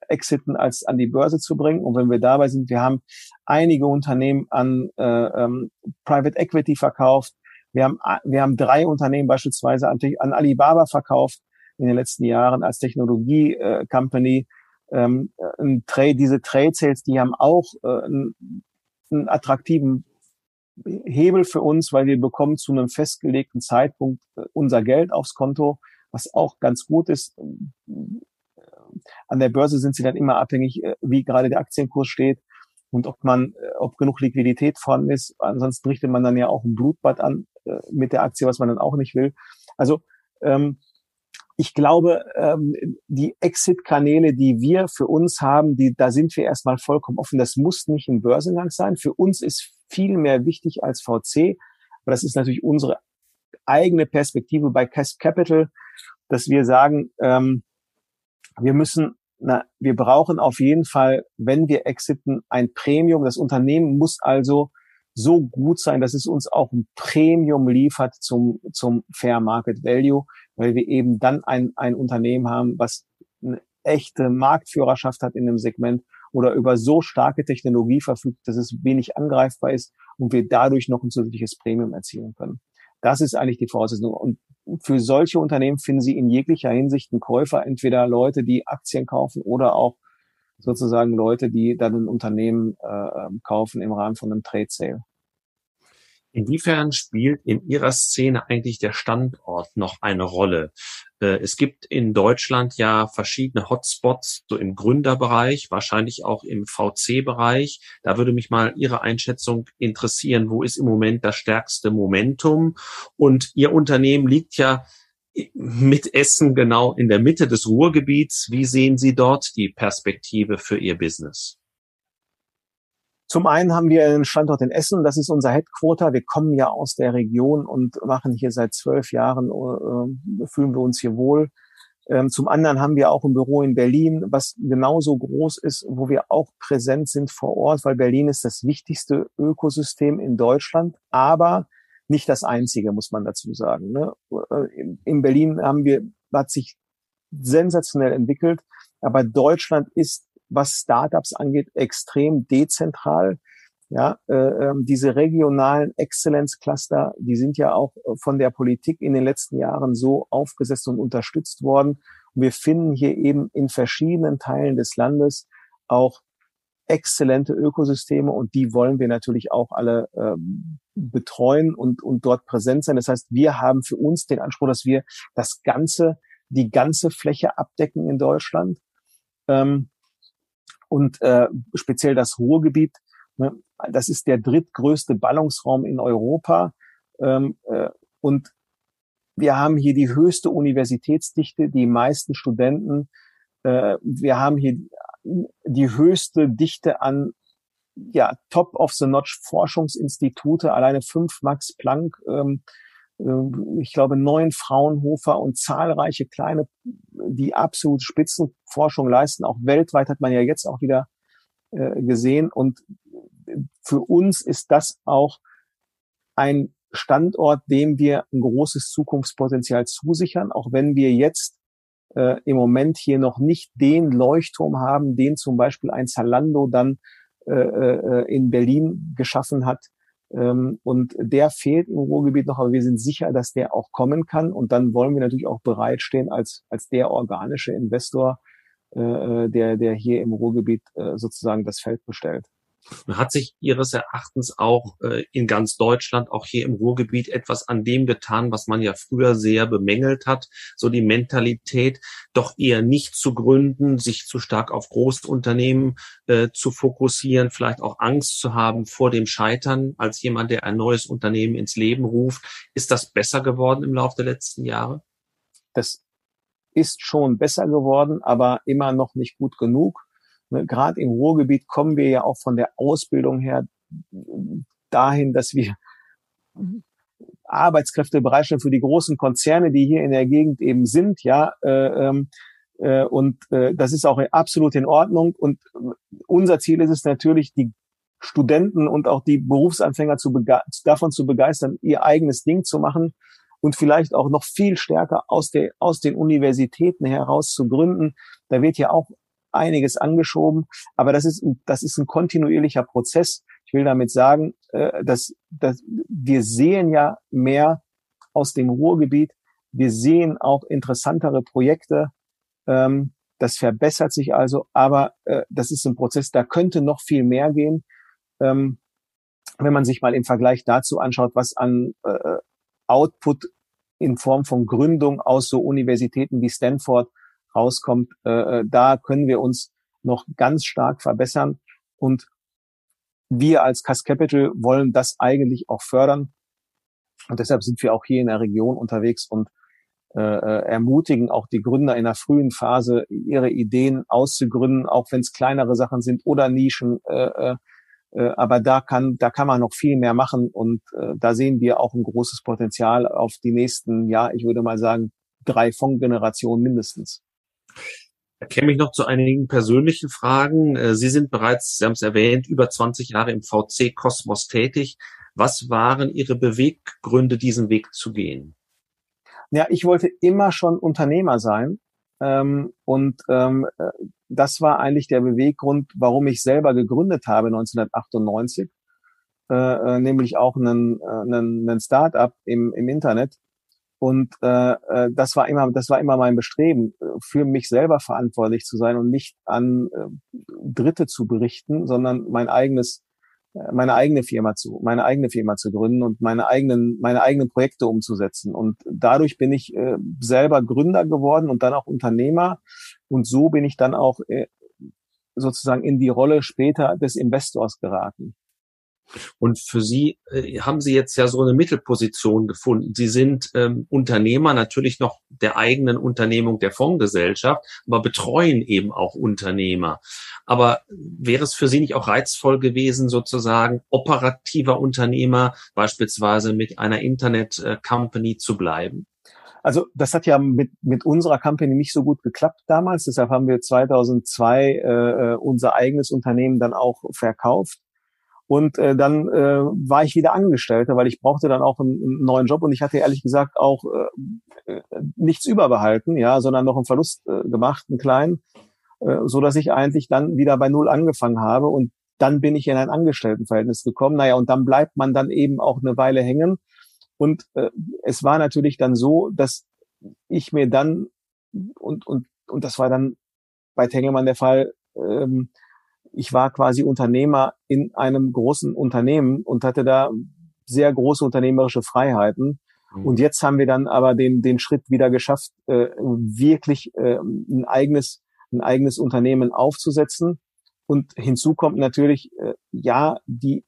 exiten, als an die Börse zu bringen. Und wenn wir dabei sind, wir haben einige Unternehmen an äh, ähm, Private Equity verkauft, Wir haben, wir haben drei Unternehmen beispielsweise an, an Alibaba verkauft in den letzten Jahren als Technologie-Company. Ähm, ein Trade, diese Trade Sales, die haben auch äh, einen, einen attraktiven Hebel für uns, weil wir bekommen zu einem festgelegten Zeitpunkt äh, unser Geld aufs Konto, was auch ganz gut ist. An der Börse sind sie dann immer abhängig, äh, wie gerade der Aktienkurs steht und ob man, äh, ob genug Liquidität vorhanden ist. Ansonsten richtet man dann ja auch ein Blutbad an mit der Aktie, was man dann auch nicht will. Also ähm, ich glaube, ähm, die Exit-Kanäle, die wir für uns haben, die, da sind wir erstmal vollkommen offen. Das muss nicht ein Börsengang sein. Für uns ist viel mehr wichtig als VC. Aber das ist natürlich unsere eigene Perspektive bei Cash Capital, dass wir sagen, ähm, wir müssen, na, wir brauchen auf jeden Fall, wenn wir exiten, ein Premium. Das Unternehmen muss also so gut sein, dass es uns auch ein Premium liefert zum, zum Fair Market Value, weil wir eben dann ein, ein Unternehmen haben, was eine echte Marktführerschaft hat in dem Segment oder über so starke Technologie verfügt, dass es wenig angreifbar ist und wir dadurch noch ein zusätzliches Premium erzielen können. Das ist eigentlich die Voraussetzung. Und für solche Unternehmen finden Sie in jeglicher Hinsicht einen Käufer, entweder Leute, die Aktien kaufen oder auch sozusagen Leute, die dann ein Unternehmen äh, kaufen im Rahmen von einem Trade Sale. Inwiefern spielt in Ihrer Szene eigentlich der Standort noch eine Rolle? Äh, es gibt in Deutschland ja verschiedene Hotspots, so im Gründerbereich, wahrscheinlich auch im VC-Bereich. Da würde mich mal Ihre Einschätzung interessieren. Wo ist im Moment das stärkste Momentum? Und Ihr Unternehmen liegt ja mit Essen genau in der Mitte des Ruhrgebiets. Wie sehen Sie dort die Perspektive für Ihr Business? Zum einen haben wir einen Standort in Essen, das ist unser Headquarter. Wir kommen ja aus der Region und machen hier seit zwölf Jahren, äh, fühlen wir uns hier wohl. Ähm, zum anderen haben wir auch ein Büro in Berlin, was genauso groß ist, wo wir auch präsent sind vor Ort, weil Berlin ist das wichtigste Ökosystem in Deutschland, aber nicht das einzige, muss man dazu sagen. Ne? Äh, in Berlin haben wir, hat sich sensationell entwickelt, aber Deutschland ist was Startups angeht, extrem dezentral. Ja, äh, ähm, diese regionalen Exzellenzcluster, die sind ja auch äh, von der Politik in den letzten Jahren so aufgesetzt und unterstützt worden. Und wir finden hier eben in verschiedenen Teilen des Landes auch exzellente Ökosysteme und die wollen wir natürlich auch alle ähm, betreuen und, und dort präsent sein. Das heißt, wir haben für uns den Anspruch, dass wir das ganze, die ganze Fläche abdecken in Deutschland. Ähm, und äh, speziell das Ruhrgebiet. Ne, das ist der drittgrößte Ballungsraum in Europa. Ähm, äh, und wir haben hier die höchste Universitätsdichte, die meisten Studenten. Äh, wir haben hier die höchste Dichte an ja, Top-of-the-Notch Forschungsinstitute, alleine fünf Max Planck ähm, ich glaube, neun Fraunhofer und zahlreiche kleine, die absolute Spitzenforschung leisten. Auch weltweit hat man ja jetzt auch wieder äh, gesehen. Und für uns ist das auch ein Standort, dem wir ein großes Zukunftspotenzial zusichern, auch wenn wir jetzt äh, im Moment hier noch nicht den Leuchtturm haben, den zum Beispiel ein Zalando dann äh, äh in Berlin geschaffen hat, ähm, und der fehlt im Ruhrgebiet noch, aber wir sind sicher, dass der auch kommen kann. Und dann wollen wir natürlich auch bereitstehen als, als der organische Investor, äh, äh der, der hier im Ruhrgebiet äh, sozusagen das Feld bestellt. Hat sich Ihres Erachtens auch äh, in ganz Deutschland, auch hier im Ruhrgebiet, etwas an dem getan, was man ja früher sehr bemängelt hat? So die Mentalität, doch eher nicht zu gründen, sich zu stark auf Großunternehmen äh, zu fokussieren, vielleicht auch Angst zu haben vor dem Scheitern als jemand, der ein neues Unternehmen ins Leben ruft. Ist das besser geworden im Laufe der letzten Jahre? Das ist schon besser geworden, aber immer noch nicht gut genug. Ne, Gerade im Ruhrgebiet kommen wir ja auch von der Ausbildung her dahin, dass wir Arbeitskräfte bereitstellen für die großen Konzerne, die hier in der Gegend eben sind, ja. Äh, ähm, äh, und äh, das ist auch absolut in Ordnung. Und unser Ziel ist es natürlich, die Studenten und auch die Berufsanfänger zu davon zu begeistern, ihr eigenes Ding zu machen und vielleicht auch noch viel stärker aus, der, aus den Universitäten heraus zu gründen. Da wird ja auch einiges angeschoben, aber das ist, das ist ein kontinuierlicher Prozess. Ich will damit sagen, äh, dass, dass wir sehen ja mehr aus dem Ruhrgebiet. Wir sehen auch interessantere Projekte. Ähm, das verbessert sich also, aber äh, das ist ein Prozess, da könnte noch viel mehr gehen. Ähm, wenn man sich mal im Vergleich dazu anschaut, was an äh, Output in Form von Gründung aus so Universitäten wie Stanford rauskommt, äh, äh da können wir uns noch ganz stark verbessern. Und wir als Cass Capital wollen das eigentlich auch fördern. Und deshalb sind wir auch hier in der Region unterwegs und äh, äh ermutigen auch die Gründer in der frühen Phase, ihre Ideen auszugründen, auch wenn es kleinere Sachen sind oder Nischen. Äh, äh, äh, aber da kann, da kann man noch viel mehr machen und äh, da sehen wir auch ein großes Potenzial auf die nächsten, ja, ich würde mal sagen, drei Fondsgenerationen mindestens. Da käme ich noch zu einigen persönlichen Fragen. Äh, Sie sind bereits, Sie haben es erwähnt, über 20 Jahre im VC Kosmos tätig. Was waren Ihre Beweggründe, diesen Weg zu gehen? Ja, ich wollte immer schon Unternehmer sein. Ähm, und ähm, äh, das war eigentlich der Beweggrund, warum ich selber gegründet habe 1998, äh, äh, nämlich auch einen, einen, einen Start-up im, im Internet, und äh, äh, das war immer, das war immer mein Bestreben, äh, für mich selber verantwortlich zu sein und nicht an äh, Dritte zu berichten, sondern mein eigenes, äh, meine eigene Firma zu, meine eigene Firma zu gründen und meine eigenen, meine eigenen Projekte umzusetzen. Und dadurch bin ich äh, selber Gründer geworden und dann auch Unternehmer. Und so bin ich dann auch äh, sozusagen in die Rolle später des Investors geraten. Und für Sie äh, haben Sie jetzt ja so eine Mittelposition gefunden. Sie sind ähm, Unternehmer natürlich noch der eigenen Unternehmung der Fondsgesellschaft, aber betreuen eben auch Unternehmer. Aber wäre es für Sie nicht auch reizvoll gewesen, sozusagen operativer Unternehmer beispielsweise mit einer Internet-Company äh, zu bleiben? Also das hat ja mit, mit unserer Company nicht so gut geklappt damals. Deshalb haben wir 2002 äh, äh, unser eigenes Unternehmen dann auch verkauft. Und äh, dann äh, war ich wieder Angestellter, weil ich brauchte dann auch einen, einen neuen Job und ich hatte ehrlich gesagt auch äh, äh, nichts überbehalten, ja, sondern noch einen Verlust äh, gemacht, einen kleinen, äh, so dass ich eigentlich dann wieder bei Null angefangen habe und dann bin ich in ein Angestelltenverhältnis gekommen. Naja, und dann bleibt man dann eben auch eine Weile hängen. Und äh, es war natürlich dann so, dass ich mir dann und und und das war dann bei Tengelmann der Fall. Ähm, ich war quasi Unternehmer in einem großen Unternehmen und hatte da sehr große unternehmerische Freiheiten. Mhm. Und jetzt haben wir dann aber den, den Schritt wieder geschafft, äh, wirklich äh, ein eigenes, ein eigenes Unternehmen aufzusetzen. Und hinzu kommt natürlich, äh, ja, die,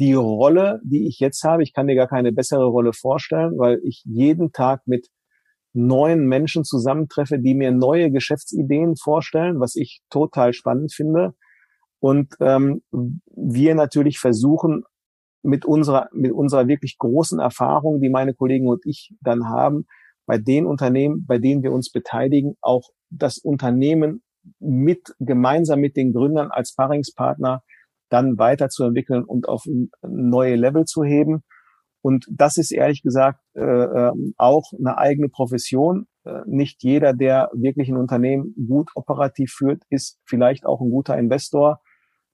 die Rolle, die ich jetzt habe, ich kann dir gar keine bessere Rolle vorstellen, weil ich jeden Tag mit neuen Menschen zusammentreffe, die mir neue Geschäftsideen vorstellen, was ich total spannend finde. Und ähm, wir natürlich versuchen, mit unserer, mit unserer wirklich großen Erfahrung, die meine Kollegen und ich dann haben, bei den Unternehmen, bei denen wir uns beteiligen, auch das Unternehmen mit, gemeinsam mit den Gründern als Paringspartner dann weiterzuentwickeln und auf neue Level zu heben. Und das ist ehrlich gesagt äh, ähm, auch eine eigene Profession. Äh, nicht jeder, der wirklich ein Unternehmen gut operativ führt, ist vielleicht auch ein guter Investor.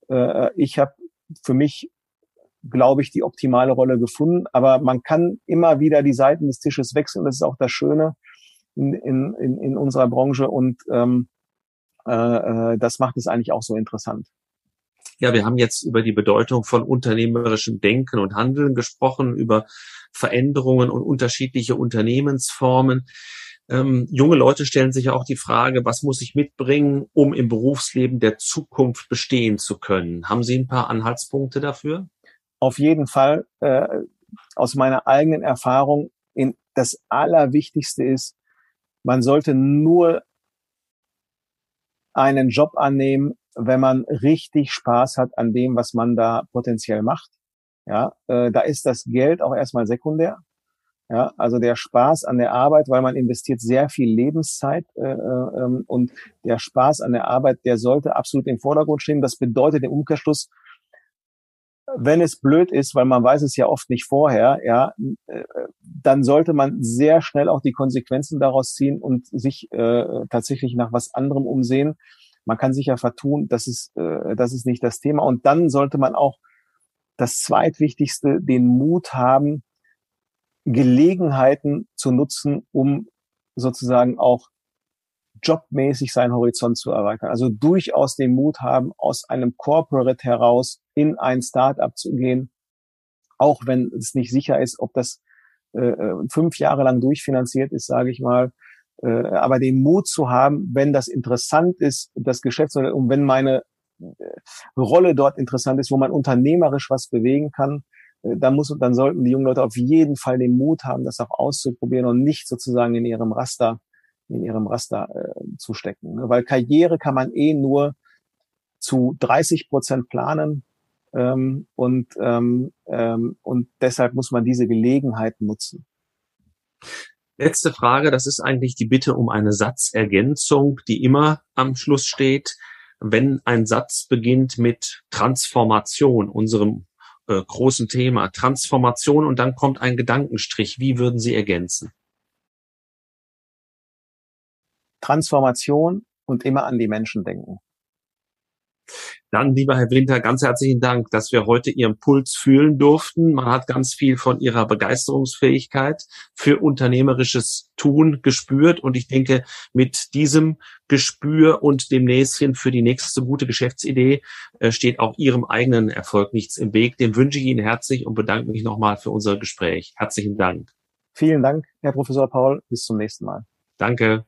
Äh, ich habe für mich, glaube ich, die optimale Rolle gefunden. Aber man kann immer wieder die Seiten des Tisches wechseln. Das ist auch das Schöne in, in, in unserer Branche. Und ähm, äh, äh, das macht es eigentlich auch so interessant. Ja, wir haben jetzt über die Bedeutung von unternehmerischem Denken und Handeln gesprochen, über Veränderungen und unterschiedliche Unternehmensformen. Ähm, junge Leute stellen sich auch die Frage, was muss ich mitbringen, um im Berufsleben der Zukunft bestehen zu können? Haben Sie ein paar Anhaltspunkte dafür? Auf jeden Fall. Äh, aus meiner eigenen Erfahrung, in, das Allerwichtigste ist, man sollte nur einen Job annehmen, wenn man richtig Spaß hat an dem, was man da potenziell macht. Ja, äh, da ist das Geld auch erstmal sekundär. Ja, also der Spaß an der Arbeit, weil man investiert sehr viel Lebenszeit äh, äh, ähm, und der Spaß an der Arbeit, der sollte absolut im Vordergrund stehen. Das bedeutet im Umkehrschluss, wenn es blöd ist, weil man weiß es ja oft nicht vorher, ja, äh, dann sollte man sehr schnell auch die Konsequenzen daraus ziehen und sich äh, tatsächlich nach was anderem umsehen, Man kann sich ja vertun, das ist, äh, das ist nicht das Thema. Und dann sollte man auch das zweitwichtigste, den Mut haben, Gelegenheiten zu nutzen, um sozusagen auch jobmäßig seinen Horizont zu erweitern. Also durchaus den Mut haben, aus einem Corporate heraus in ein Startup zu gehen, auch wenn es nicht sicher ist, ob das äh, äh, fünf Jahre lang durchfinanziert ist, sage ich mal. Äh, aber den Mut zu haben, wenn das interessant ist, das Geschäftsmodell und wenn meine äh, Rolle dort interessant ist, wo man unternehmerisch was bewegen kann, äh, dann muss dann sollten die jungen Leute auf jeden Fall den Mut haben, das auch auszuprobieren und nicht sozusagen in ihrem Raster in ihrem Raster äh, zu stecken. Ne? Weil Karriere kann man eh nur zu 30 Prozent planen ähm, und, ähm, ähm, und deshalb muss man diese Gelegenheit nutzen. Letzte Frage, das ist eigentlich die Bitte um eine Satzergänzung, die immer am Schluss steht. Wenn ein Satz beginnt mit Transformation, unserem äh, großen Thema, Transformation und dann kommt ein Gedankenstrich, wie würden Sie ergänzen? Transformation und immer an die Menschen denken. Dann, lieber Herr Winter, ganz herzlichen Dank, dass wir heute Ihren Puls fühlen durften. Man hat ganz viel von Ihrer Begeisterungsfähigkeit für unternehmerisches Tun gespürt. Und ich denke, mit diesem Gespür und dem Näschen für die nächste gute Geschäftsidee äh, steht auch Ihrem eigenen Erfolg nichts im Weg. Dem wünsche ich Ihnen herzlich und bedanke mich nochmal für unser Gespräch. Herzlichen Dank. Vielen Dank, Herr Professor Paul. Bis zum nächsten Mal. Danke.